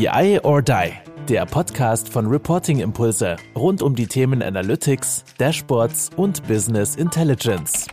BI or Die, der Podcast von Reporting Impulse rund um die Themen Analytics, Dashboards und Business Intelligence.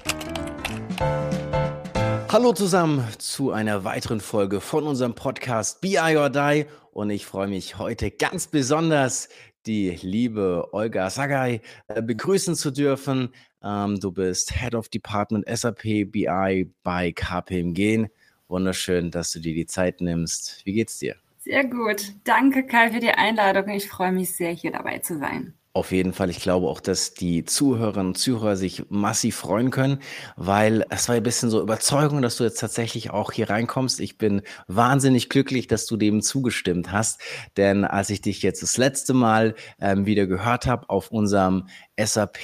Hallo zusammen zu einer weiteren Folge von unserem Podcast BI or Die und ich freue mich heute ganz besonders, die liebe Olga Sagay äh, begrüßen zu dürfen. Ähm, du bist Head of Department SAP BI bei KPMG. Wunderschön, dass du dir die Zeit nimmst. Wie geht's dir? Sehr gut. Danke, Kai, für die Einladung. Ich freue mich sehr, hier dabei zu sein. Auf jeden Fall. Ich glaube auch, dass die Zuhörerinnen und Zuhörer sich massiv freuen können, weil es war ein bisschen so Überzeugung, dass du jetzt tatsächlich auch hier reinkommst. Ich bin wahnsinnig glücklich, dass du dem zugestimmt hast, denn als ich dich jetzt das letzte Mal ähm, wieder gehört habe auf unserem SAP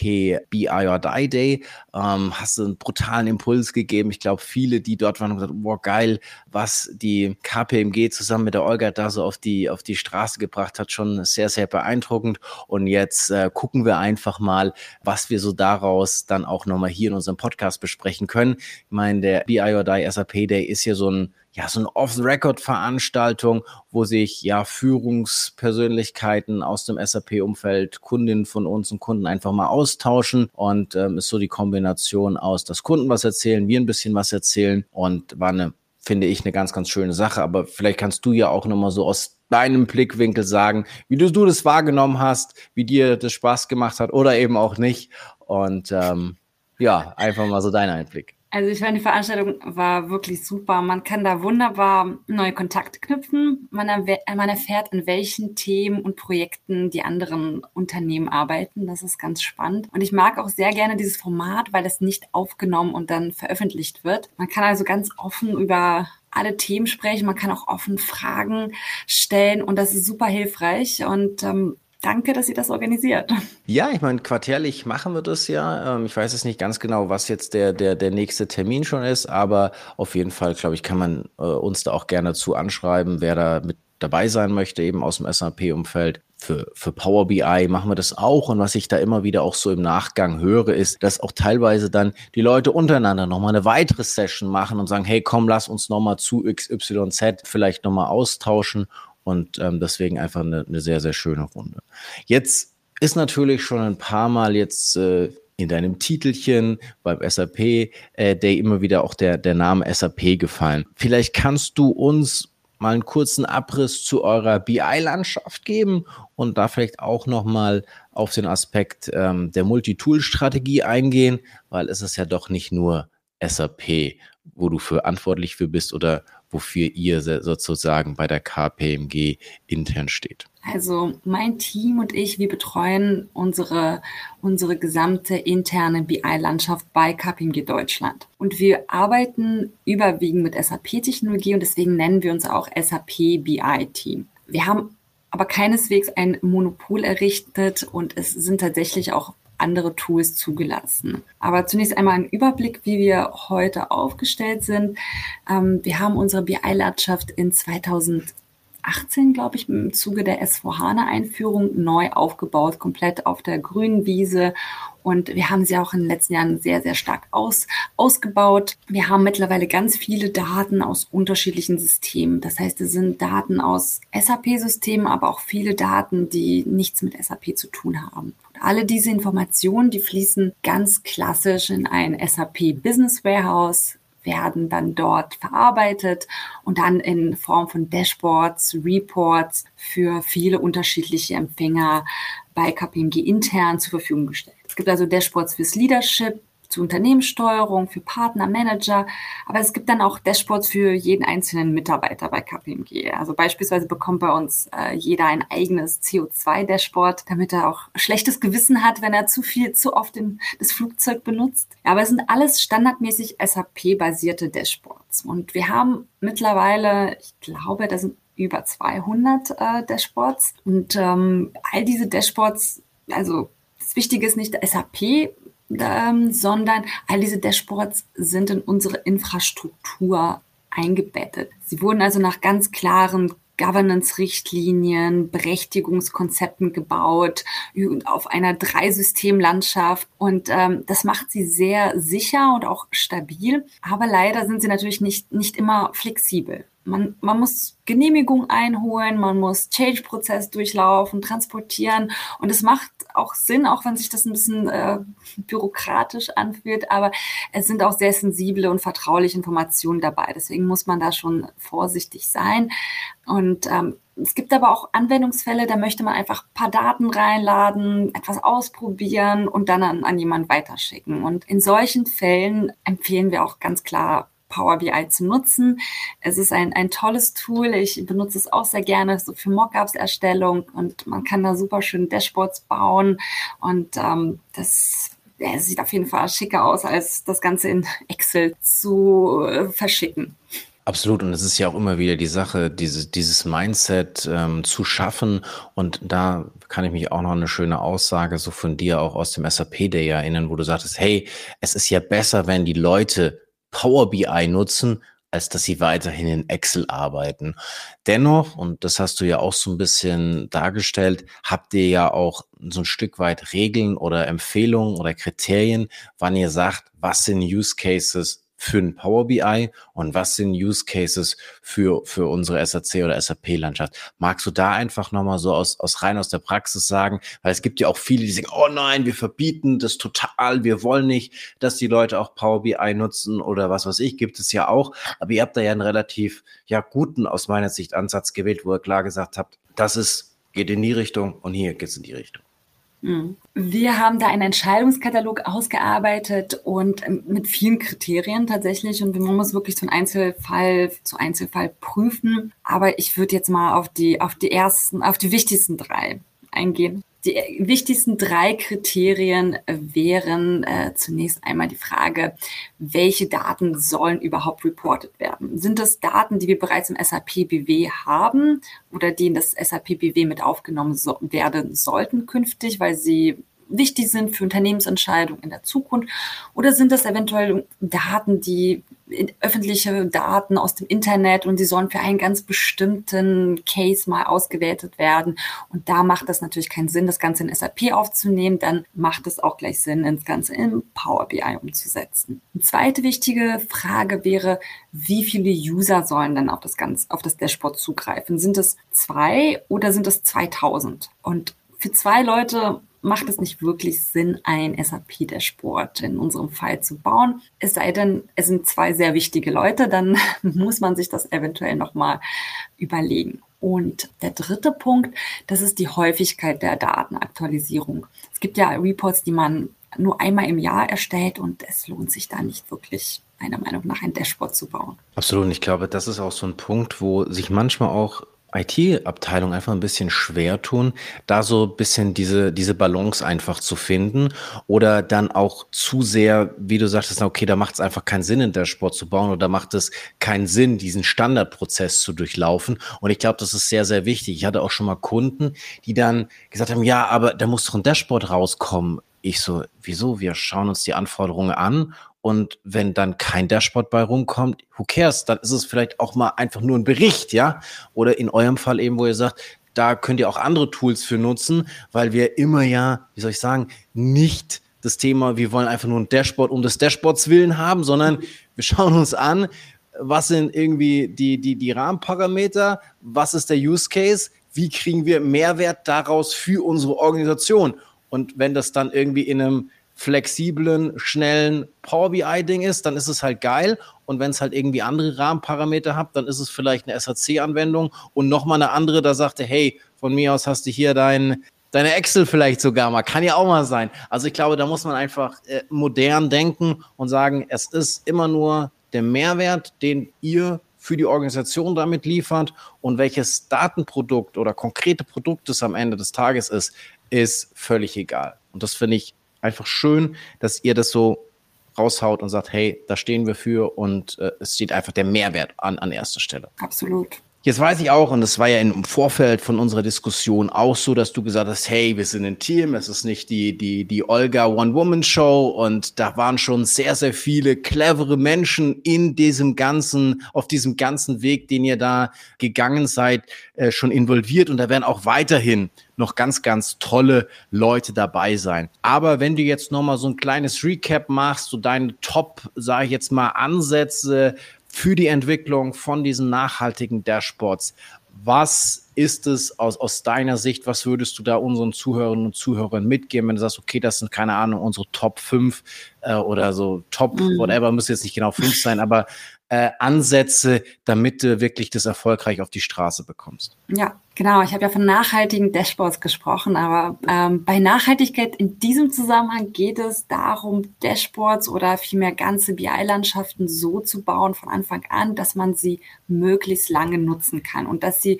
BI or Die Day, ähm, hast du einen brutalen Impuls gegeben. Ich glaube, viele, die dort waren, haben gesagt, boah, geil, was die KPMG zusammen mit der Olga da so auf die, auf die Straße gebracht hat, schon sehr, sehr beeindruckend. Und jetzt äh, gucken wir einfach mal, was wir so daraus dann auch nochmal hier in unserem Podcast besprechen können. Ich meine, der BI or Die SAP Day ist hier so ein ja, so eine Off-the-Record-Veranstaltung, wo sich ja Führungspersönlichkeiten aus dem SAP-Umfeld, Kundinnen von uns und Kunden einfach mal austauschen und ähm, ist so die Kombination aus, dass Kunden was erzählen, wir ein bisschen was erzählen und war eine, finde ich, eine ganz, ganz schöne Sache. Aber vielleicht kannst du ja auch nochmal so aus deinem Blickwinkel sagen, wie du, du das wahrgenommen hast, wie dir das Spaß gemacht hat oder eben auch nicht. Und ähm, ja, einfach mal so dein Einblick. Also ich fand, die Veranstaltung war wirklich super. Man kann da wunderbar neue Kontakte knüpfen. Man, man erfährt, an welchen Themen und Projekten die anderen Unternehmen arbeiten. Das ist ganz spannend. Und ich mag auch sehr gerne dieses Format, weil es nicht aufgenommen und dann veröffentlicht wird. Man kann also ganz offen über alle Themen sprechen. Man kann auch offen Fragen stellen und das ist super hilfreich. Und ähm, Danke, dass ihr das organisiert. Ja, ich meine, quartärlich machen wir das ja. Ähm, ich weiß jetzt nicht ganz genau, was jetzt der, der, der nächste Termin schon ist, aber auf jeden Fall, glaube ich, kann man äh, uns da auch gerne zu anschreiben, wer da mit dabei sein möchte, eben aus dem SAP-Umfeld. Für, für Power BI machen wir das auch. Und was ich da immer wieder auch so im Nachgang höre, ist, dass auch teilweise dann die Leute untereinander nochmal eine weitere Session machen und sagen, hey, komm, lass uns nochmal zu XYZ vielleicht nochmal austauschen und ähm, deswegen einfach eine, eine sehr, sehr schöne Runde. Jetzt ist natürlich schon ein paar Mal jetzt äh, in deinem Titelchen beim SAP äh, Day immer wieder auch der, der Name SAP gefallen. Vielleicht kannst du uns mal einen kurzen Abriss zu eurer BI-Landschaft geben und da vielleicht auch nochmal auf den Aspekt ähm, der Multitool-Strategie eingehen, weil es ist ja doch nicht nur SAP, wo du verantwortlich für bist oder wofür ihr sozusagen bei der KPMG intern steht? Also mein Team und ich, wir betreuen unsere, unsere gesamte interne BI-Landschaft bei KPMG Deutschland. Und wir arbeiten überwiegend mit SAP-Technologie und deswegen nennen wir uns auch SAP BI-Team. Wir haben aber keineswegs ein Monopol errichtet und es sind tatsächlich auch andere Tools zugelassen. Aber zunächst einmal ein Überblick, wie wir heute aufgestellt sind. Ähm, wir haben unsere BI-Landschaft in 2018, glaube ich, im Zuge der S4HANA-Einführung neu aufgebaut, komplett auf der grünen Wiese und wir haben sie auch in den letzten Jahren sehr, sehr stark aus, ausgebaut. Wir haben mittlerweile ganz viele Daten aus unterschiedlichen Systemen. Das heißt, es sind Daten aus SAP-Systemen, aber auch viele Daten, die nichts mit SAP zu tun haben. Alle diese Informationen, die fließen ganz klassisch in ein SAP Business Warehouse, werden dann dort verarbeitet und dann in Form von Dashboards, Reports für viele unterschiedliche Empfänger bei KPMG intern zur Verfügung gestellt. Es gibt also Dashboards fürs Leadership, zur Unternehmenssteuerung, für Partner, Manager, aber es gibt dann auch Dashboards für jeden einzelnen Mitarbeiter bei KPMG. Also beispielsweise bekommt bei uns äh, jeder ein eigenes CO2-Dashboard, damit er auch schlechtes Gewissen hat, wenn er zu viel, zu oft in, das Flugzeug benutzt. Aber es sind alles standardmäßig SAP-basierte Dashboards. Und wir haben mittlerweile, ich glaube, da sind über 200 äh, Dashboards. Und ähm, all diese Dashboards, also das Wichtige ist nicht SAP, ähm, sondern all diese Dashboards sind in unsere Infrastruktur eingebettet. Sie wurden also nach ganz klaren Governance-Richtlinien, Berechtigungskonzepten gebaut auf einer Dreisystemlandschaft und ähm, das macht sie sehr sicher und auch stabil. Aber leider sind sie natürlich nicht, nicht immer flexibel. Man, man muss Genehmigung einholen, man muss Change-Prozess durchlaufen, transportieren. Und es macht auch Sinn, auch wenn sich das ein bisschen äh, bürokratisch anfühlt, aber es sind auch sehr sensible und vertrauliche Informationen dabei. Deswegen muss man da schon vorsichtig sein. Und ähm, es gibt aber auch Anwendungsfälle, da möchte man einfach ein paar Daten reinladen, etwas ausprobieren und dann an, an jemanden weiterschicken. Und in solchen Fällen empfehlen wir auch ganz klar, Power BI zu nutzen. Es ist ein, ein tolles Tool. Ich benutze es auch sehr gerne so für Mockups-Erstellung und man kann da super schön Dashboards bauen und ähm, das ja, sieht auf jeden Fall schicker aus, als das Ganze in Excel zu äh, verschicken. Absolut. Und es ist ja auch immer wieder die Sache, diese, dieses Mindset ähm, zu schaffen. Und da kann ich mich auch noch eine schöne Aussage so von dir auch aus dem SAP Day erinnern, wo du sagtest, hey, es ist ja besser, wenn die Leute Power BI nutzen, als dass sie weiterhin in Excel arbeiten. Dennoch, und das hast du ja auch so ein bisschen dargestellt, habt ihr ja auch so ein Stück weit Regeln oder Empfehlungen oder Kriterien, wann ihr sagt, was sind Use Cases für ein Power BI und was sind Use Cases für, für unsere SAC oder SAP-Landschaft? Magst du da einfach nochmal so aus, aus rein aus der Praxis sagen? Weil es gibt ja auch viele, die sagen, oh nein, wir verbieten das total, wir wollen nicht, dass die Leute auch Power BI nutzen oder was weiß ich, gibt es ja auch. Aber ihr habt da ja einen relativ, ja, guten, aus meiner Sicht, Ansatz gewählt, wo ihr klar gesagt habt, das ist, geht in die Richtung und hier geht's in die Richtung. Mhm. Wir haben da einen Entscheidungskatalog ausgearbeitet und ähm, mit vielen Kriterien tatsächlich und man muss wirklich von Einzelfall zu Einzelfall prüfen. Aber ich würde jetzt mal auf die, auf die ersten, auf die wichtigsten drei eingehen. Die wichtigsten drei Kriterien wären äh, zunächst einmal die Frage, welche Daten sollen überhaupt reported werden? Sind das Daten, die wir bereits im SAP BW haben oder die in das SAP BW mit aufgenommen so werden sollten künftig, weil sie wichtig sind für Unternehmensentscheidungen in der Zukunft? Oder sind das eventuell Daten, die öffentliche Daten aus dem Internet und die sollen für einen ganz bestimmten Case mal ausgewertet werden. Und da macht das natürlich keinen Sinn, das Ganze in SAP aufzunehmen. Dann macht es auch gleich Sinn, das Ganze in Power BI umzusetzen. Eine zweite wichtige Frage wäre, wie viele User sollen dann auf das Ganze, auf das Dashboard zugreifen? Sind es zwei oder sind es 2000? Und für zwei Leute macht es nicht wirklich Sinn, ein SAP-Dashboard in unserem Fall zu bauen. Es sei denn, es sind zwei sehr wichtige Leute, dann muss man sich das eventuell nochmal überlegen. Und der dritte Punkt, das ist die Häufigkeit der Datenaktualisierung. Es gibt ja Reports, die man nur einmal im Jahr erstellt und es lohnt sich da nicht wirklich meiner Meinung nach ein Dashboard zu bauen. Absolut. Und ich glaube, das ist auch so ein Punkt, wo sich manchmal auch IT-Abteilung einfach ein bisschen schwer tun, da so ein bisschen diese, diese Balance einfach zu finden oder dann auch zu sehr, wie du sagtest, okay, da macht es einfach keinen Sinn, in der Sport zu bauen oder macht es keinen Sinn, diesen Standardprozess zu durchlaufen. Und ich glaube, das ist sehr, sehr wichtig. Ich hatte auch schon mal Kunden, die dann gesagt haben, ja, aber da muss doch ein Dashboard rauskommen. Ich so, wieso? Wir schauen uns die Anforderungen an und wenn dann kein Dashboard bei rumkommt, who cares? Dann ist es vielleicht auch mal einfach nur ein Bericht, ja? Oder in eurem Fall eben, wo ihr sagt, da könnt ihr auch andere Tools für nutzen, weil wir immer ja, wie soll ich sagen, nicht das Thema, wir wollen einfach nur ein Dashboard um des Dashboards willen haben, sondern wir schauen uns an, was sind irgendwie die, die, die Rahmenparameter, was ist der Use Case, wie kriegen wir Mehrwert daraus für unsere Organisation. Und wenn das dann irgendwie in einem flexiblen, schnellen Power BI-Ding ist, dann ist es halt geil. Und wenn es halt irgendwie andere Rahmenparameter hat, dann ist es vielleicht eine SAC-Anwendung und nochmal eine andere, da sagte, hey, von mir aus hast du hier dein, deine Excel vielleicht sogar mal. Kann ja auch mal sein. Also ich glaube, da muss man einfach äh, modern denken und sagen, es ist immer nur der Mehrwert, den ihr für die Organisation damit liefert und welches Datenprodukt oder konkrete Produkt es am Ende des Tages ist, ist völlig egal. Und das finde ich einfach schön, dass ihr das so raushaut und sagt, hey, da stehen wir für und äh, es steht einfach der Mehrwert an, an erster Stelle. Absolut. Jetzt weiß ich auch, und das war ja im Vorfeld von unserer Diskussion auch so, dass du gesagt hast, hey, wir sind ein Team, es ist nicht die, die, die Olga One-Woman-Show und da waren schon sehr, sehr viele clevere Menschen in diesem ganzen, auf diesem ganzen Weg, den ihr da gegangen seid, äh, schon involviert und da werden auch weiterhin noch ganz, ganz tolle Leute dabei sein. Aber wenn du jetzt nochmal so ein kleines Recap machst, so deine Top, sage ich jetzt mal, Ansätze, für die Entwicklung von diesen nachhaltigen Dashboards. Was ist es aus, aus deiner Sicht? Was würdest du da unseren Zuhörerinnen und Zuhörern mitgeben, wenn du sagst, okay, das sind keine Ahnung, unsere Top 5 äh, oder so Top, mhm. whatever, muss jetzt nicht genau 5 sein, aber äh, Ansätze, damit du wirklich das erfolgreich auf die Straße bekommst? Ja, genau. Ich habe ja von nachhaltigen Dashboards gesprochen, aber ähm, bei Nachhaltigkeit in diesem Zusammenhang geht es darum, Dashboards oder vielmehr ganze BI-Landschaften so zu bauen von Anfang an, dass man sie möglichst lange nutzen kann und dass sie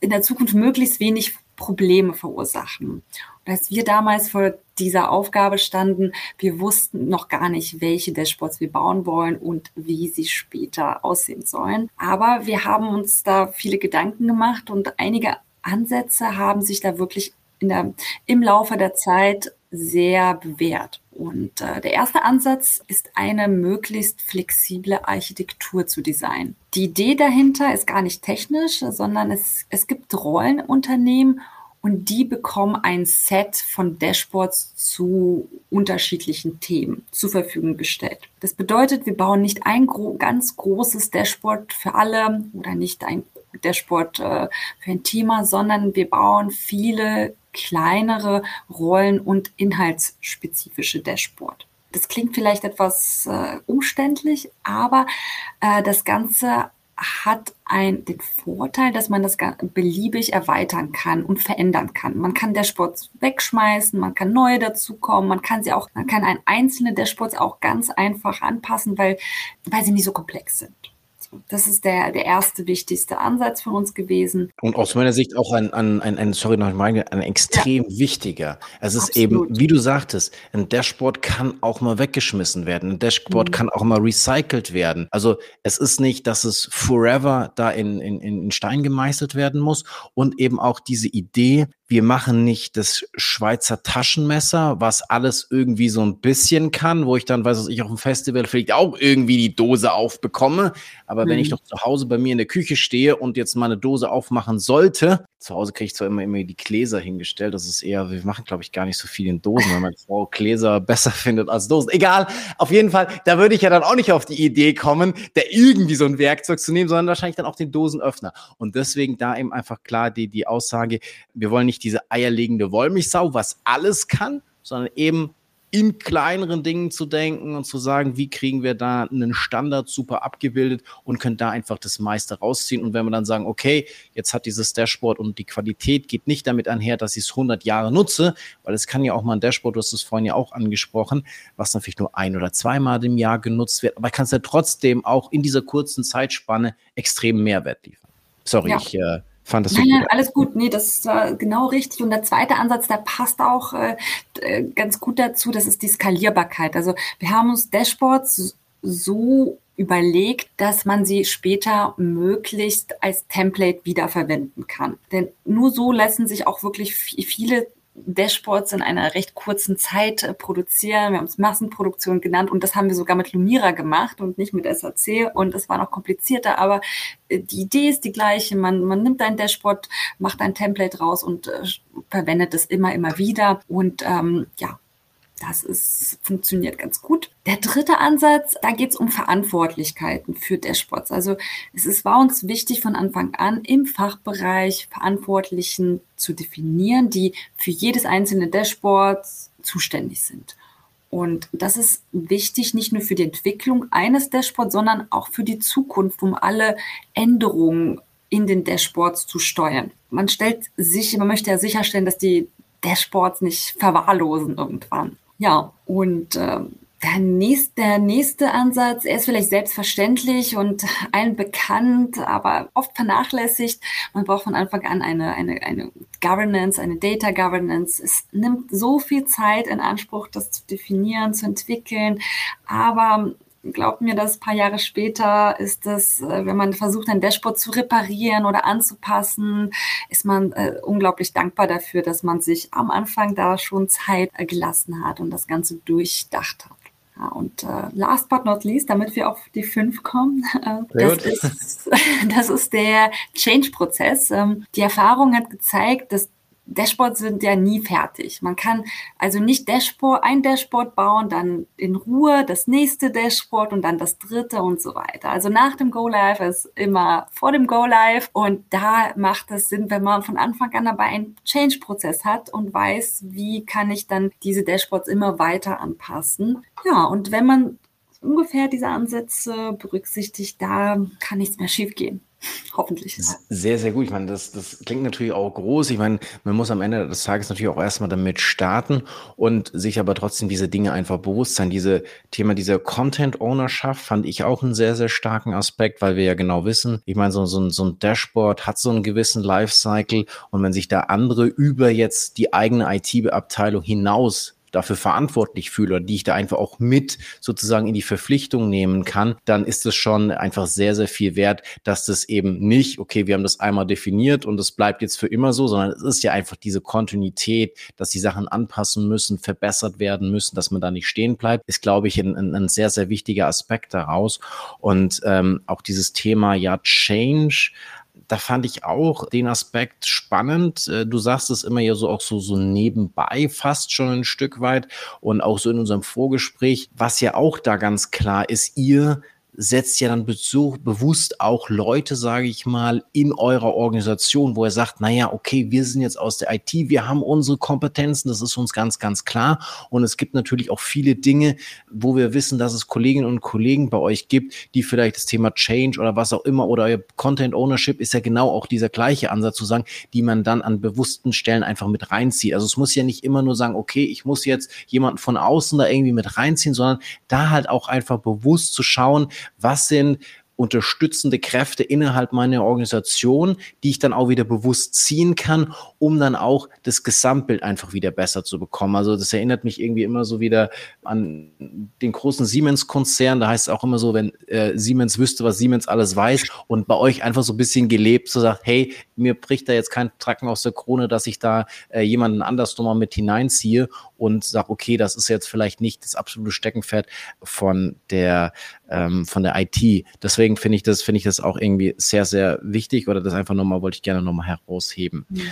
in der Zukunft möglichst wenig Probleme verursachen. Und als wir damals vor dieser Aufgabe standen, wir wussten noch gar nicht, welche Dashboards wir bauen wollen und wie sie später aussehen sollen. Aber wir haben uns da viele Gedanken gemacht und einige Ansätze haben sich da wirklich der, im Laufe der Zeit sehr bewährt. Und äh, der erste Ansatz ist eine möglichst flexible Architektur zu designen. Die Idee dahinter ist gar nicht technisch, sondern es, es gibt Rollenunternehmen und die bekommen ein Set von Dashboards zu unterschiedlichen Themen zur Verfügung gestellt. Das bedeutet, wir bauen nicht ein gro ganz großes Dashboard für alle oder nicht ein Dashboard äh, für ein Thema, sondern wir bauen viele kleinere Rollen- und inhaltsspezifische Dashboard. Das klingt vielleicht etwas äh, umständlich, aber äh, das Ganze hat ein, den Vorteil, dass man das beliebig erweitern kann und verändern kann. Man kann Dashboards wegschmeißen, man kann neue dazukommen, man kann sie auch, man kann ein einzelne Dashboards auch ganz einfach anpassen, weil, weil sie nicht so komplex sind. Das ist der, der erste wichtigste Ansatz von uns gewesen. Und aus meiner Sicht auch ein, ein, ein, ein sorry noch mal, ein extrem ja. wichtiger. Es ist Absolut. eben, wie du sagtest, ein Dashboard kann auch mal weggeschmissen werden. Ein Dashboard mhm. kann auch mal recycelt werden. Also es ist nicht, dass es forever da in, in, in Stein gemeißelt werden muss. Und eben auch diese Idee, wir machen nicht das Schweizer Taschenmesser, was alles irgendwie so ein bisschen kann, wo ich dann, weiß ich, auf dem Festival vielleicht auch irgendwie die Dose aufbekomme. Aber mhm. wenn ich mhm. doch zu Hause bei mir in der Küche stehe und jetzt mal eine Dose aufmachen sollte, zu Hause kriege ich zwar immer, immer die Gläser hingestellt. Das ist eher, wir machen, glaube ich, gar nicht so viel in Dosen, weil meine Frau Gläser besser findet als Dosen. Egal, auf jeden Fall, da würde ich ja dann auch nicht auf die Idee kommen, da irgendwie so ein Werkzeug zu nehmen, sondern wahrscheinlich dann auch den Dosenöffner. Und deswegen da eben einfach klar die, die Aussage, wir wollen nicht diese eierlegende Wollmilchsau, was alles kann, sondern eben in kleineren Dingen zu denken und zu sagen, wie kriegen wir da einen Standard super abgebildet und können da einfach das meiste rausziehen. Und wenn wir dann sagen, okay, jetzt hat dieses Dashboard und die Qualität geht nicht damit einher, dass ich es 100 Jahre nutze, weil es kann ja auch mal ein Dashboard, du hast es vorhin ja auch angesprochen, was natürlich nur ein oder zweimal im Jahr genutzt wird, aber kann es ja trotzdem auch in dieser kurzen Zeitspanne extrem Mehrwert liefern. Sorry, ja. ich äh, fand das nein, nein, alles gut. Nee, das war genau richtig. Und der zweite Ansatz, der passt auch äh, äh, ganz gut dazu, das ist die Skalierbarkeit. Also wir haben uns Dashboards so überlegt, dass man sie später möglichst als Template wiederverwenden kann. Denn nur so lassen sich auch wirklich viele Dashboards in einer recht kurzen Zeit äh, produzieren. Wir haben es Massenproduktion genannt und das haben wir sogar mit Lumira gemacht und nicht mit SAC und es war noch komplizierter, aber äh, die Idee ist die gleiche. Man, man nimmt ein Dashboard, macht ein Template raus und äh, verwendet es immer, immer wieder und ähm, ja, das ist, funktioniert ganz gut. Der dritte Ansatz, da geht es um Verantwortlichkeiten für Dashboards. Also es ist, war uns wichtig von Anfang an im Fachbereich Verantwortlichen zu definieren, die für jedes einzelne Dashboard zuständig sind. Und das ist wichtig nicht nur für die Entwicklung eines Dashboards, sondern auch für die Zukunft, um alle Änderungen in den Dashboards zu steuern. Man stellt sich, man möchte ja sicherstellen, dass die Dashboards nicht verwahrlosen irgendwann. Ja, und äh, der nächste, der nächste Ansatz, er ist vielleicht selbstverständlich und allen bekannt, aber oft vernachlässigt. Man braucht von Anfang an eine, eine, eine Governance, eine Data Governance. Es nimmt so viel Zeit in Anspruch, das zu definieren, zu entwickeln. Aber glaubt mir, dass ein paar Jahre später ist das, äh, wenn man versucht, ein Dashboard zu reparieren oder anzupassen, ist man äh, unglaublich dankbar dafür, dass man sich am Anfang da schon Zeit äh, gelassen hat und das Ganze durchdacht hat. Ja, und äh, last but not least, damit wir auf die fünf kommen, äh, das, ist, das ist der Change-Prozess. Ähm, die Erfahrung hat gezeigt, dass Dashboards sind ja nie fertig. Man kann also nicht Dashboard, ein Dashboard bauen, dann in Ruhe das nächste Dashboard und dann das dritte und so weiter. Also nach dem Go Live ist immer vor dem Go Live und da macht es Sinn, wenn man von Anfang an dabei einen Change-Prozess hat und weiß, wie kann ich dann diese Dashboards immer weiter anpassen. Ja, und wenn man ungefähr diese Ansätze berücksichtigt, da kann nichts mehr schiefgehen. Hoffentlich. Sehr, sehr gut. Ich meine, das, das klingt natürlich auch groß. Ich meine, man muss am Ende des Tages natürlich auch erstmal damit starten und sich aber trotzdem diese Dinge einfach bewusst sein. Diese Thema dieser Content Ownerschaft fand ich auch einen sehr, sehr starken Aspekt, weil wir ja genau wissen, ich meine, so, so, ein, so ein Dashboard hat so einen gewissen Lifecycle und wenn sich da andere über jetzt die eigene IT-Abteilung hinaus dafür verantwortlich fühle oder die ich da einfach auch mit sozusagen in die Verpflichtung nehmen kann, dann ist es schon einfach sehr, sehr viel wert, dass das eben nicht, okay, wir haben das einmal definiert und es bleibt jetzt für immer so, sondern es ist ja einfach diese Kontinuität, dass die Sachen anpassen müssen, verbessert werden müssen, dass man da nicht stehen bleibt, ist, glaube ich, ein, ein sehr, sehr wichtiger Aspekt daraus. Und ähm, auch dieses Thema ja Change, da fand ich auch den Aspekt spannend. Äh, du sagst es immer ja so auch so, so nebenbei fast schon ein Stück weit und auch so in unserem Vorgespräch, was ja auch da ganz klar ist, ihr setzt ja dann Besuch, bewusst auch Leute, sage ich mal, in eurer Organisation, wo er sagt, naja, okay, wir sind jetzt aus der IT, wir haben unsere Kompetenzen, das ist uns ganz, ganz klar. Und es gibt natürlich auch viele Dinge, wo wir wissen, dass es Kolleginnen und Kollegen bei euch gibt, die vielleicht das Thema Change oder was auch immer oder euer Content Ownership ist ja genau auch dieser gleiche Ansatz zu sagen, die man dann an bewussten Stellen einfach mit reinzieht. Also es muss ja nicht immer nur sagen, okay, ich muss jetzt jemanden von außen da irgendwie mit reinziehen, sondern da halt auch einfach bewusst zu schauen, was sind unterstützende Kräfte innerhalb meiner Organisation, die ich dann auch wieder bewusst ziehen kann, um dann auch das Gesamtbild einfach wieder besser zu bekommen. Also das erinnert mich irgendwie immer so wieder an den großen Siemens-Konzern. Da heißt es auch immer so, wenn äh, Siemens wüsste, was Siemens alles weiß und bei euch einfach so ein bisschen gelebt, so sagt, hey, mir bricht da jetzt kein Tracken aus der Krone, dass ich da äh, jemanden anders nochmal mit hineinziehe und sage, okay, das ist jetzt vielleicht nicht das absolute Steckenpferd von der ähm, von der IT. Deswegen finde ich das finde ich das auch irgendwie sehr sehr wichtig oder das einfach nochmal wollte ich gerne nochmal herausheben. Mhm.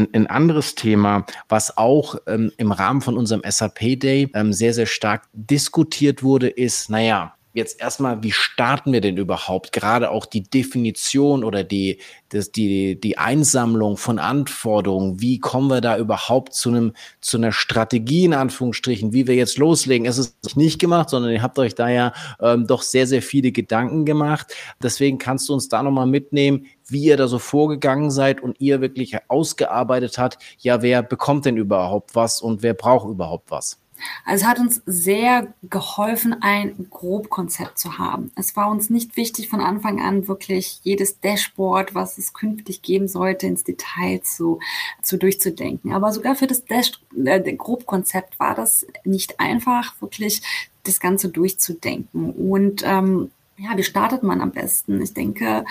Ein, ein, anderes Thema, was auch ähm, im Rahmen von unserem SAP Day ähm, sehr, sehr stark diskutiert wurde, ist, naja, jetzt erstmal, wie starten wir denn überhaupt? Gerade auch die Definition oder die, das, die, die Einsammlung von Anforderungen. Wie kommen wir da überhaupt zu einem, zu einer Strategie in Anführungsstrichen, wie wir jetzt loslegen? Es ist nicht gemacht, sondern ihr habt euch da ja ähm, doch sehr, sehr viele Gedanken gemacht. Deswegen kannst du uns da nochmal mitnehmen, wie ihr da so vorgegangen seid und ihr wirklich ausgearbeitet hat, ja, wer bekommt denn überhaupt was und wer braucht überhaupt was? Also es hat uns sehr geholfen, ein Grobkonzept zu haben. Es war uns nicht wichtig, von Anfang an wirklich jedes Dashboard, was es künftig geben sollte, ins Detail zu, zu durchzudenken. Aber sogar für das Dash, äh, Grobkonzept war das nicht einfach, wirklich das Ganze durchzudenken. Und ähm, ja, wie startet man am besten? Ich denke,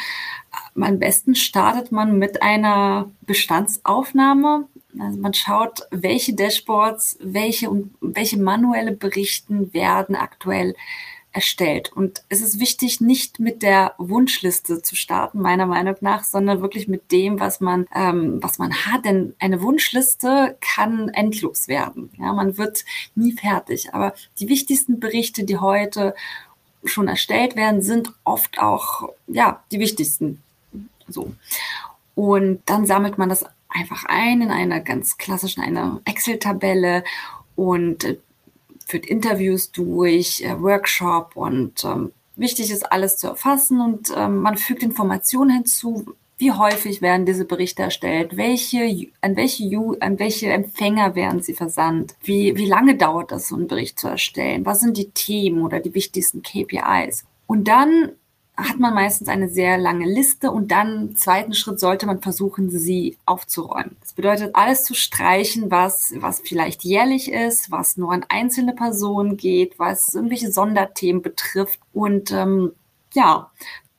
am besten startet man mit einer Bestandsaufnahme. Also man schaut, welche Dashboards, welche und welche manuelle Berichten werden aktuell erstellt. Und es ist wichtig, nicht mit der Wunschliste zu starten, meiner Meinung nach, sondern wirklich mit dem, was man, ähm, was man hat. Denn eine Wunschliste kann endlos werden. Ja, man wird nie fertig. Aber die wichtigsten Berichte, die heute schon erstellt werden, sind oft auch ja die wichtigsten. So. Und dann sammelt man das einfach ein in einer ganz klassischen einer Excel-Tabelle und äh, führt Interviews durch, äh, Workshop und ähm, wichtig ist alles zu erfassen und ähm, man fügt Informationen hinzu, wie häufig werden diese Berichte erstellt? Welche, an welche, an welche Empfänger werden sie versandt? Wie, wie lange dauert das, so einen Bericht zu erstellen? Was sind die Themen oder die wichtigsten KPIs? Und dann hat man meistens eine sehr lange Liste und dann zweiten Schritt sollte man versuchen, sie aufzuräumen. Das bedeutet, alles zu streichen, was, was vielleicht jährlich ist, was nur an einzelne Personen geht, was irgendwelche Sonderthemen betrifft und ähm, ja,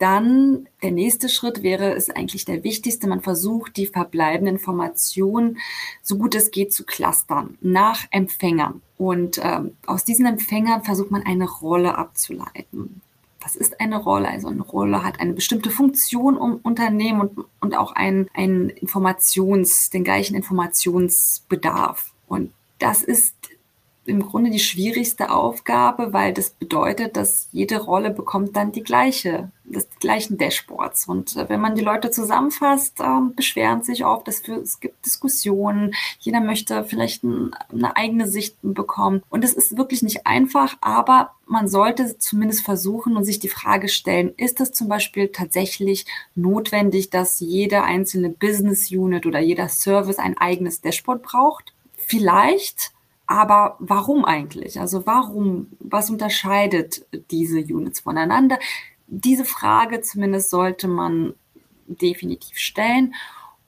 dann der nächste Schritt wäre, ist eigentlich der wichtigste. Man versucht, die verbleibenden Informationen so gut es geht zu clustern nach Empfängern. Und ähm, aus diesen Empfängern versucht man eine Rolle abzuleiten. Was ist eine Rolle? Also eine Rolle hat eine bestimmte Funktion im Unternehmen und, und auch einen, einen Informations, den gleichen Informationsbedarf. Und das ist im Grunde die schwierigste Aufgabe, weil das bedeutet, dass jede Rolle bekommt dann die gleiche, das, die gleichen Dashboards. Und äh, wenn man die Leute zusammenfasst, äh, beschweren sich oft, dass für, es gibt Diskussionen, jeder möchte vielleicht ein, eine eigene Sicht bekommen. Und es ist wirklich nicht einfach, aber man sollte zumindest versuchen und sich die Frage stellen, ist es zum Beispiel tatsächlich notwendig, dass jede einzelne Business Unit oder jeder Service ein eigenes Dashboard braucht? Vielleicht, aber warum eigentlich? Also warum, was unterscheidet diese Units voneinander? Diese Frage zumindest sollte man definitiv stellen.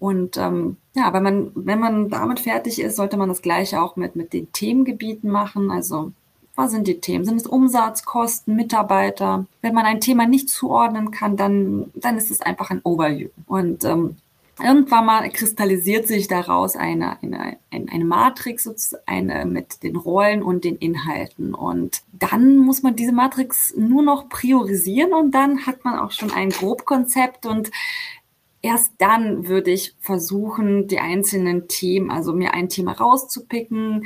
Und ähm, ja, wenn man, wenn man damit fertig ist, sollte man das gleiche auch mit, mit den Themengebieten machen. Also was sind die Themen? Sind es Umsatz, Kosten, Mitarbeiter? Wenn man ein Thema nicht zuordnen kann, dann, dann ist es einfach ein Overview. Und ähm, Irgendwann mal kristallisiert sich daraus eine, eine, eine Matrix eine mit den Rollen und den Inhalten. Und dann muss man diese Matrix nur noch priorisieren und dann hat man auch schon ein Grobkonzept und erst dann würde ich versuchen, die einzelnen Themen, also mir ein Thema rauszupicken,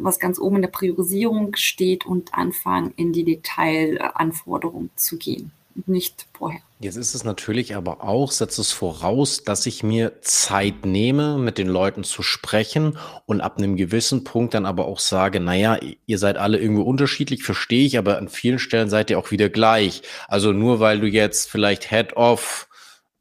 was ganz oben in der Priorisierung steht und anfangen, in die Detailanforderungen zu gehen. Nicht vorher. Jetzt ist es natürlich aber auch, setzt es voraus, dass ich mir Zeit nehme, mit den Leuten zu sprechen und ab einem gewissen Punkt dann aber auch sage, naja, ihr seid alle irgendwie unterschiedlich, verstehe ich, aber an vielen Stellen seid ihr auch wieder gleich. Also nur weil du jetzt vielleicht Head of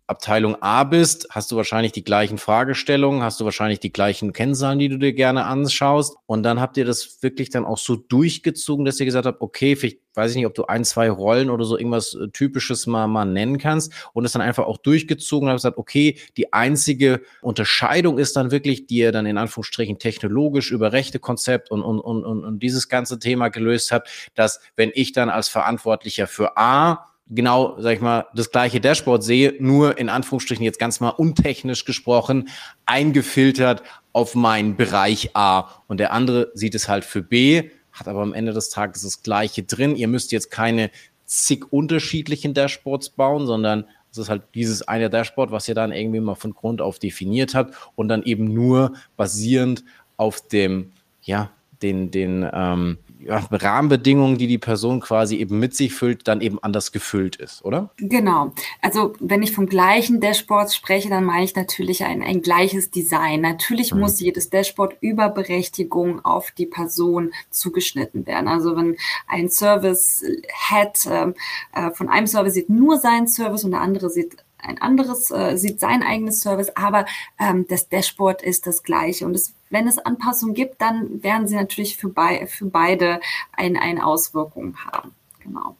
Abteilung A bist, hast du wahrscheinlich die gleichen Fragestellungen, hast du wahrscheinlich die gleichen Kennzahlen, die du dir gerne anschaust. Und dann habt ihr das wirklich dann auch so durchgezogen, dass ihr gesagt habt, okay, vielleicht weiß ich nicht, ob du ein, zwei Rollen oder so irgendwas äh, Typisches mal, mal nennen kannst und es dann einfach auch durchgezogen und habt gesagt, okay, die einzige Unterscheidung ist dann wirklich, die ihr dann in Anführungsstrichen technologisch über Rechtekonzept und, und, und, und, und dieses ganze Thema gelöst habt, dass wenn ich dann als Verantwortlicher für A genau, sag ich mal, das gleiche Dashboard sehe, nur in Anführungsstrichen jetzt ganz mal untechnisch gesprochen, eingefiltert auf meinen Bereich A. Und der andere sieht es halt für B, hat aber am Ende des Tages das gleiche drin. Ihr müsst jetzt keine zig unterschiedlichen Dashboards bauen, sondern es ist halt dieses eine Dashboard, was ihr dann irgendwie mal von Grund auf definiert habt und dann eben nur basierend auf dem, ja, den, den, ähm, ja, Rahmenbedingungen, die die Person quasi eben mit sich füllt, dann eben anders gefüllt ist, oder? Genau. Also wenn ich vom gleichen Dashboard spreche, dann meine ich natürlich ein, ein gleiches Design. Natürlich mhm. muss jedes Dashboard über Berechtigung auf die Person zugeschnitten werden. Also wenn ein Service Head ähm, äh, von einem Service sieht nur sein Service und der andere sieht ein anderes, äh, sieht sein eigenes Service, aber ähm, das Dashboard ist das gleiche. Und es, wenn es Anpassungen gibt, dann werden sie natürlich für, bei, für beide ein, eine Auswirkung haben. Genau.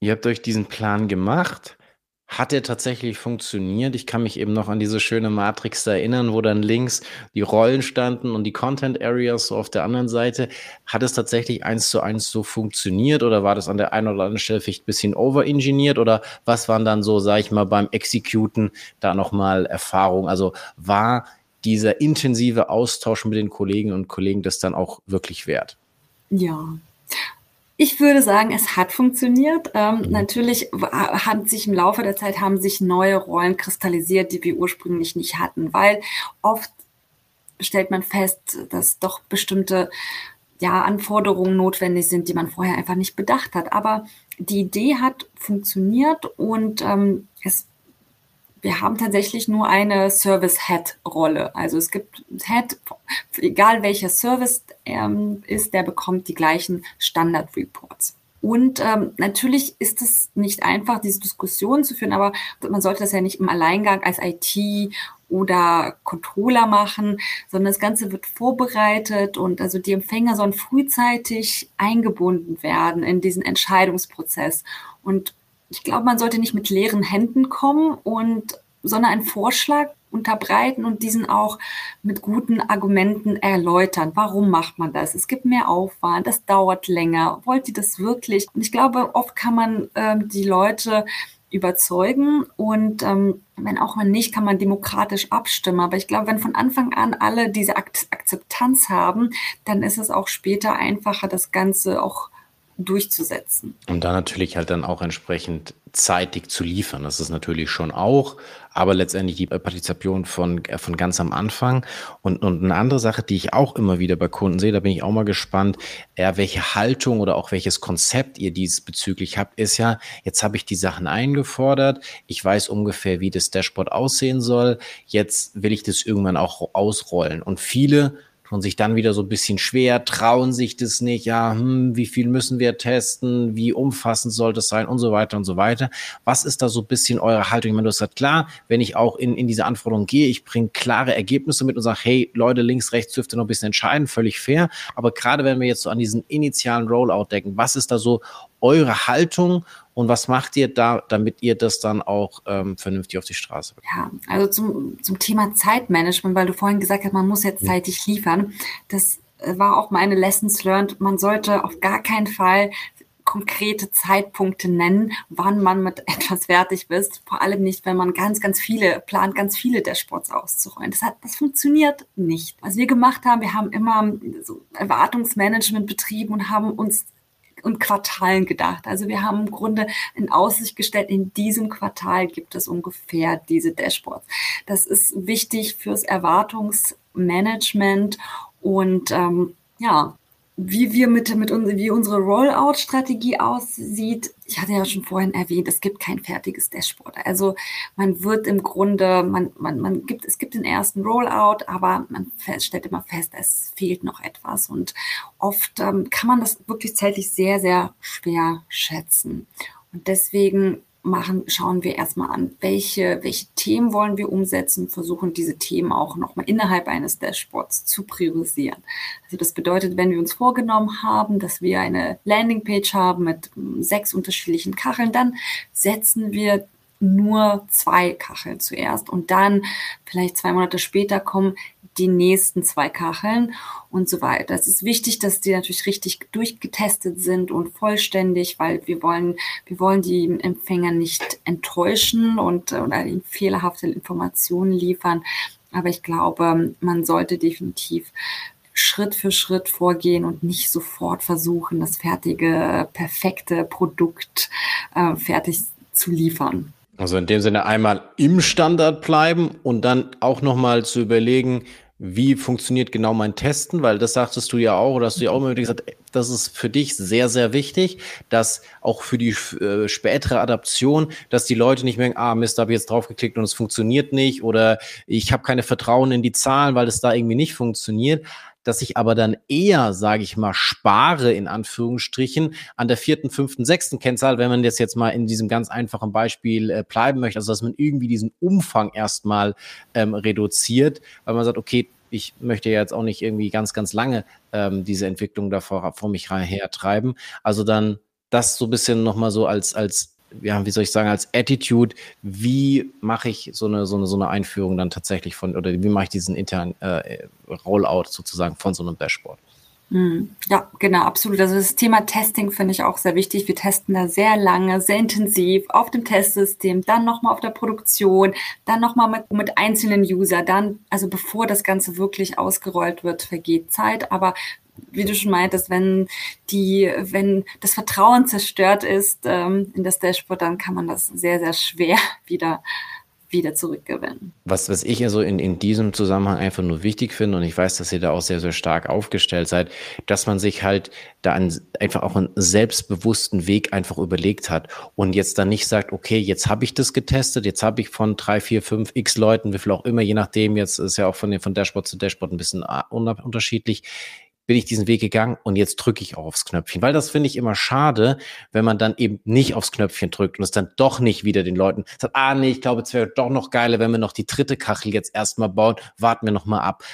Ihr habt euch diesen Plan gemacht. Hat er tatsächlich funktioniert? Ich kann mich eben noch an diese schöne Matrix erinnern, wo dann links die Rollen standen und die Content Areas so auf der anderen Seite. Hat es tatsächlich eins zu eins so funktioniert oder war das an der einen oder anderen Stelle vielleicht ein bisschen overengineert oder was waren dann so, sag ich mal, beim Executen da nochmal Erfahrungen? Also war dieser intensive Austausch mit den Kolleginnen und Kollegen das dann auch wirklich wert? Ja, ich würde sagen, es hat funktioniert. Ähm, mhm. Natürlich haben sich im Laufe der Zeit haben sich neue Rollen kristallisiert, die wir ursprünglich nicht hatten, weil oft stellt man fest, dass doch bestimmte ja, Anforderungen notwendig sind, die man vorher einfach nicht bedacht hat. Aber die Idee hat funktioniert und ähm, es wir haben tatsächlich nur eine Service-Head-Rolle. Also es gibt Head, egal welcher Service ähm, ist, der bekommt die gleichen Standard-Reports. Und ähm, natürlich ist es nicht einfach, diese Diskussion zu führen, aber man sollte das ja nicht im Alleingang als IT oder Controller machen, sondern das Ganze wird vorbereitet und also die Empfänger sollen frühzeitig eingebunden werden in diesen Entscheidungsprozess. Und ich glaube, man sollte nicht mit leeren Händen kommen und sondern einen Vorschlag unterbreiten und diesen auch mit guten Argumenten erläutern. Warum macht man das? Es gibt mehr Aufwand, das dauert länger. Wollt ihr das wirklich? Und ich glaube, oft kann man ähm, die Leute überzeugen und ähm, wenn auch man nicht, kann man demokratisch abstimmen. Aber ich glaube, wenn von Anfang an alle diese Akzeptanz haben, dann ist es auch später einfacher, das Ganze auch durchzusetzen. Und dann natürlich halt dann auch entsprechend zeitig zu liefern. Das ist natürlich schon auch, aber letztendlich die Partizipation von, äh, von ganz am Anfang. Und, und eine andere Sache, die ich auch immer wieder bei Kunden sehe, da bin ich auch mal gespannt, ja, welche Haltung oder auch welches Konzept ihr diesbezüglich habt, ist ja, jetzt habe ich die Sachen eingefordert, ich weiß ungefähr, wie das Dashboard aussehen soll, jetzt will ich das irgendwann auch ausrollen. Und viele tun sich dann wieder so ein bisschen schwer, trauen sich das nicht, ja, hm, wie viel müssen wir testen, wie umfassend soll das sein und so weiter und so weiter. Was ist da so ein bisschen eure Haltung? Ich meine, du hast gesagt, klar, wenn ich auch in, in diese Anforderungen gehe, ich bringe klare Ergebnisse mit und sage, hey, Leute, links, rechts dürft ihr noch ein bisschen entscheiden, völlig fair. Aber gerade wenn wir jetzt so an diesen initialen Rollout denken, was ist da so eure Haltung und was macht ihr da, damit ihr das dann auch ähm, vernünftig auf die Straße bringt? Ja, also zum, zum Thema Zeitmanagement, weil du vorhin gesagt hast, man muss jetzt zeitig liefern. Das äh, war auch meine Lessons learned. Man sollte auf gar keinen Fall konkrete Zeitpunkte nennen, wann man mit etwas fertig ist. Vor allem nicht, wenn man ganz, ganz viele plant, ganz viele Dashboards auszurollen. Das, hat, das funktioniert nicht. Was wir gemacht haben, wir haben immer so Erwartungsmanagement betrieben und haben uns und Quartalen gedacht. Also wir haben im Grunde in Aussicht gestellt, in diesem Quartal gibt es ungefähr diese Dashboards. Das ist wichtig fürs Erwartungsmanagement und ähm, ja, wie wir mit, mit uns, wie unsere Rollout-Strategie aussieht, ich hatte ja schon vorhin erwähnt, es gibt kein fertiges Dashboard. Also man wird im Grunde, man, man, man gibt, es gibt den ersten Rollout, aber man stellt immer fest, es fehlt noch etwas. Und oft ähm, kann man das wirklich zeitlich sehr, sehr schwer schätzen. Und deswegen machen, schauen wir erstmal an, welche, welche Themen wollen wir umsetzen, versuchen diese Themen auch nochmal innerhalb eines Dashboards zu priorisieren. Also das bedeutet, wenn wir uns vorgenommen haben, dass wir eine Landingpage haben mit sechs unterschiedlichen Kacheln, dann setzen wir nur zwei Kacheln zuerst und dann vielleicht zwei Monate später kommen die nächsten zwei Kacheln und so weiter. Es ist wichtig, dass die natürlich richtig durchgetestet sind und vollständig, weil wir wollen, wir wollen die Empfänger nicht enttäuschen und oder ihnen fehlerhafte Informationen liefern. Aber ich glaube, man sollte definitiv Schritt für Schritt vorgehen und nicht sofort versuchen, das fertige, perfekte Produkt äh, fertig zu liefern. Also in dem Sinne einmal im Standard bleiben und dann auch nochmal zu überlegen, wie funktioniert genau mein Testen, weil das sagtest du ja auch, oder hast du ja auch immer gesagt, das ist für dich sehr, sehr wichtig, dass auch für die äh, spätere Adaption, dass die Leute nicht merken, ah Mist, habe ich jetzt draufgeklickt und es funktioniert nicht oder ich habe keine Vertrauen in die Zahlen, weil es da irgendwie nicht funktioniert dass ich aber dann eher, sage ich mal, spare in Anführungsstrichen an der vierten, fünften, sechsten Kennzahl, wenn man das jetzt mal in diesem ganz einfachen Beispiel äh, bleiben möchte, also dass man irgendwie diesen Umfang erstmal ähm, reduziert, weil man sagt, okay, ich möchte jetzt auch nicht irgendwie ganz, ganz lange ähm, diese Entwicklung davor vor mich hertreiben. Also dann das so ein bisschen nochmal so als, als ja, wie soll ich sagen, als Attitude, wie mache ich so eine, so eine, so eine Einführung dann tatsächlich von, oder wie mache ich diesen internen äh, Rollout sozusagen von so einem Dashboard? Hm. Ja, genau, absolut. Also das Thema Testing finde ich auch sehr wichtig. Wir testen da sehr lange, sehr intensiv auf dem Testsystem, dann nochmal auf der Produktion, dann nochmal mit, mit einzelnen User, dann, also bevor das Ganze wirklich ausgerollt wird, vergeht Zeit. Aber wie du schon meintest, wenn die, wenn das Vertrauen zerstört ist ähm, in das Dashboard, dann kann man das sehr, sehr schwer wieder wieder zurückgewinnen. Was, was ich also in, in diesem Zusammenhang einfach nur wichtig finde, und ich weiß, dass ihr da auch sehr, sehr stark aufgestellt seid, dass man sich halt da einen, einfach auch einen selbstbewussten Weg einfach überlegt hat und jetzt dann nicht sagt, okay, jetzt habe ich das getestet, jetzt habe ich von drei, vier, fünf x Leuten, wie viel auch immer, je nachdem, jetzt ist ja auch von, von Dashboard zu Dashboard ein bisschen äh, unterschiedlich, bin ich diesen Weg gegangen und jetzt drücke ich auch aufs Knöpfchen. Weil das finde ich immer schade, wenn man dann eben nicht aufs Knöpfchen drückt und es dann doch nicht wieder den Leuten sagt, ah nee, ich glaube, es wäre doch noch geiler, wenn wir noch die dritte Kachel jetzt erstmal bauen, warten wir noch mal ab.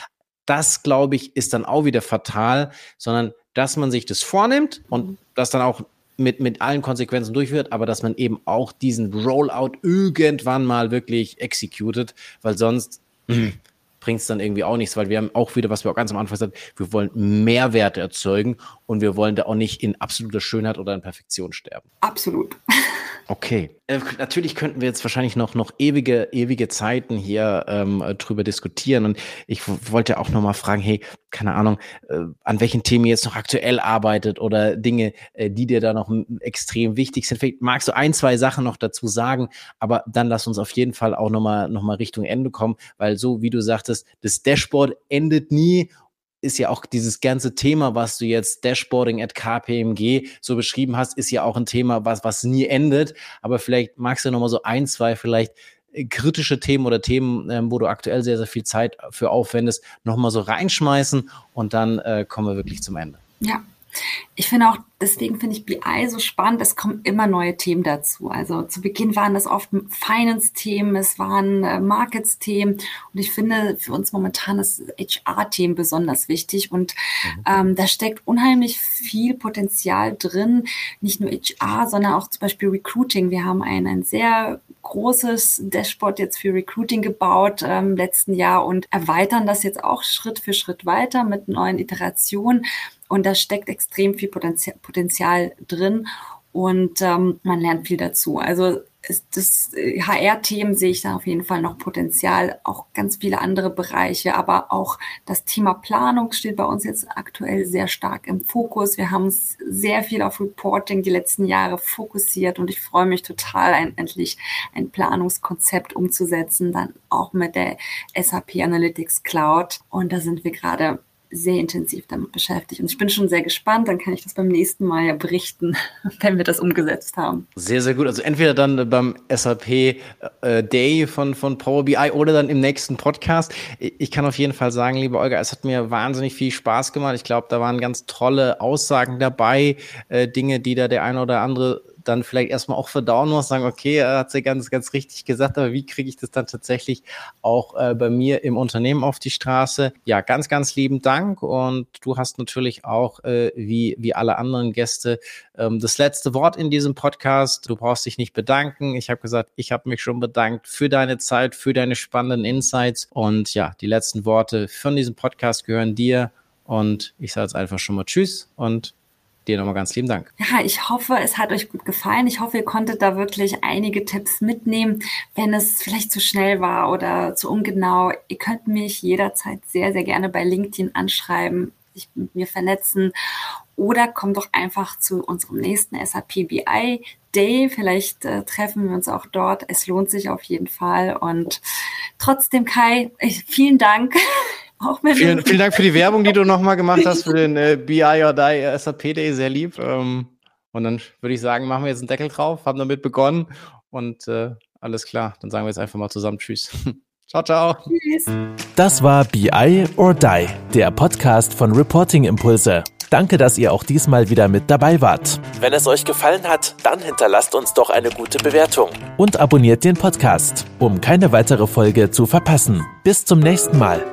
Das, glaube ich, ist dann auch wieder fatal, sondern dass man sich das vornimmt und das dann auch mit, mit allen Konsequenzen durchführt, aber dass man eben auch diesen Rollout irgendwann mal wirklich executed, weil sonst bringt es dann irgendwie auch nichts, weil wir haben auch wieder, was wir auch ganz am Anfang gesagt haben, wir wollen Mehrwerte erzeugen und wir wollen da auch nicht in absoluter Schönheit oder in Perfektion sterben. Absolut. Okay. Äh, natürlich könnten wir jetzt wahrscheinlich noch, noch ewige, ewige Zeiten hier ähm, drüber diskutieren. Und ich wollte auch nochmal fragen, hey, keine Ahnung, äh, an welchen Themen ihr jetzt noch aktuell arbeitet oder Dinge, äh, die dir da noch extrem wichtig sind. Vielleicht magst du ein, zwei Sachen noch dazu sagen, aber dann lass uns auf jeden Fall auch nochmal noch mal Richtung Ende kommen, weil so wie du sagtest, das Dashboard endet nie ist ja auch dieses ganze Thema, was du jetzt Dashboarding at KPMG so beschrieben hast, ist ja auch ein Thema, was, was nie endet. Aber vielleicht magst du noch mal so ein, zwei vielleicht kritische Themen oder Themen, ähm, wo du aktuell sehr, sehr viel Zeit für aufwendest, noch mal so reinschmeißen und dann äh, kommen wir wirklich zum Ende. Ja, ich finde auch, deswegen finde ich BI so spannend, es kommen immer neue Themen dazu. Also zu Beginn waren das oft Finance-Themen, es waren äh, Markets-Themen und ich finde für uns momentan das HR-Themen besonders wichtig und mhm. ähm, da steckt unheimlich viel Potenzial drin, nicht nur HR, sondern auch zum Beispiel Recruiting. Wir haben ein, ein sehr großes Dashboard jetzt für Recruiting gebaut ähm, letzten Jahr und erweitern das jetzt auch Schritt für Schritt weiter mit neuen Iterationen. Und da steckt extrem viel Potenzial, Potenzial drin und ähm, man lernt viel dazu. Also das HR-Themen sehe ich da auf jeden Fall noch Potenzial, auch ganz viele andere Bereiche, aber auch das Thema Planung steht bei uns jetzt aktuell sehr stark im Fokus. Wir haben es sehr viel auf Reporting die letzten Jahre fokussiert und ich freue mich total, ein, endlich ein Planungskonzept umzusetzen, dann auch mit der SAP Analytics Cloud. Und da sind wir gerade sehr intensiv damit beschäftigt. Und ich bin schon sehr gespannt, dann kann ich das beim nächsten Mal ja berichten, wenn wir das umgesetzt haben. Sehr, sehr gut. Also entweder dann beim SAP äh, Day von, von Power BI oder dann im nächsten Podcast. Ich kann auf jeden Fall sagen, liebe Olga, es hat mir wahnsinnig viel Spaß gemacht. Ich glaube, da waren ganz tolle Aussagen dabei, äh, Dinge, die da der eine oder andere dann vielleicht erstmal auch verdauen muss, sagen, okay, er hat sie ganz, ganz richtig gesagt, aber wie kriege ich das dann tatsächlich auch äh, bei mir im Unternehmen auf die Straße? Ja, ganz, ganz lieben Dank und du hast natürlich auch, äh, wie, wie alle anderen Gäste, ähm, das letzte Wort in diesem Podcast. Du brauchst dich nicht bedanken. Ich habe gesagt, ich habe mich schon bedankt für deine Zeit, für deine spannenden Insights und ja, die letzten Worte von diesem Podcast gehören dir. Und ich sage jetzt einfach schon mal Tschüss und dir nochmal ganz lieben Dank. Ja, ich hoffe, es hat euch gut gefallen. Ich hoffe, ihr konntet da wirklich einige Tipps mitnehmen, wenn es vielleicht zu schnell war oder zu ungenau. Ihr könnt mich jederzeit sehr, sehr gerne bei LinkedIn anschreiben, sich mit mir vernetzen oder kommt doch einfach zu unserem nächsten SAP BI Day. Vielleicht äh, treffen wir uns auch dort. Es lohnt sich auf jeden Fall. Und trotzdem, Kai, ich, vielen Dank. Auch wenn vielen, vielen Dank für die Werbung, die du nochmal gemacht hast für den äh, BI or Die äh, SAP Day, sehr lieb. Ähm, und dann würde ich sagen, machen wir jetzt einen Deckel drauf, haben damit begonnen und äh, alles klar. Dann sagen wir jetzt einfach mal zusammen Tschüss. ciao, ciao. Tschüss. Das war BI or Die, der Podcast von Reporting Impulse. Danke, dass ihr auch diesmal wieder mit dabei wart. Wenn es euch gefallen hat, dann hinterlasst uns doch eine gute Bewertung. Und abonniert den Podcast, um keine weitere Folge zu verpassen. Bis zum nächsten Mal.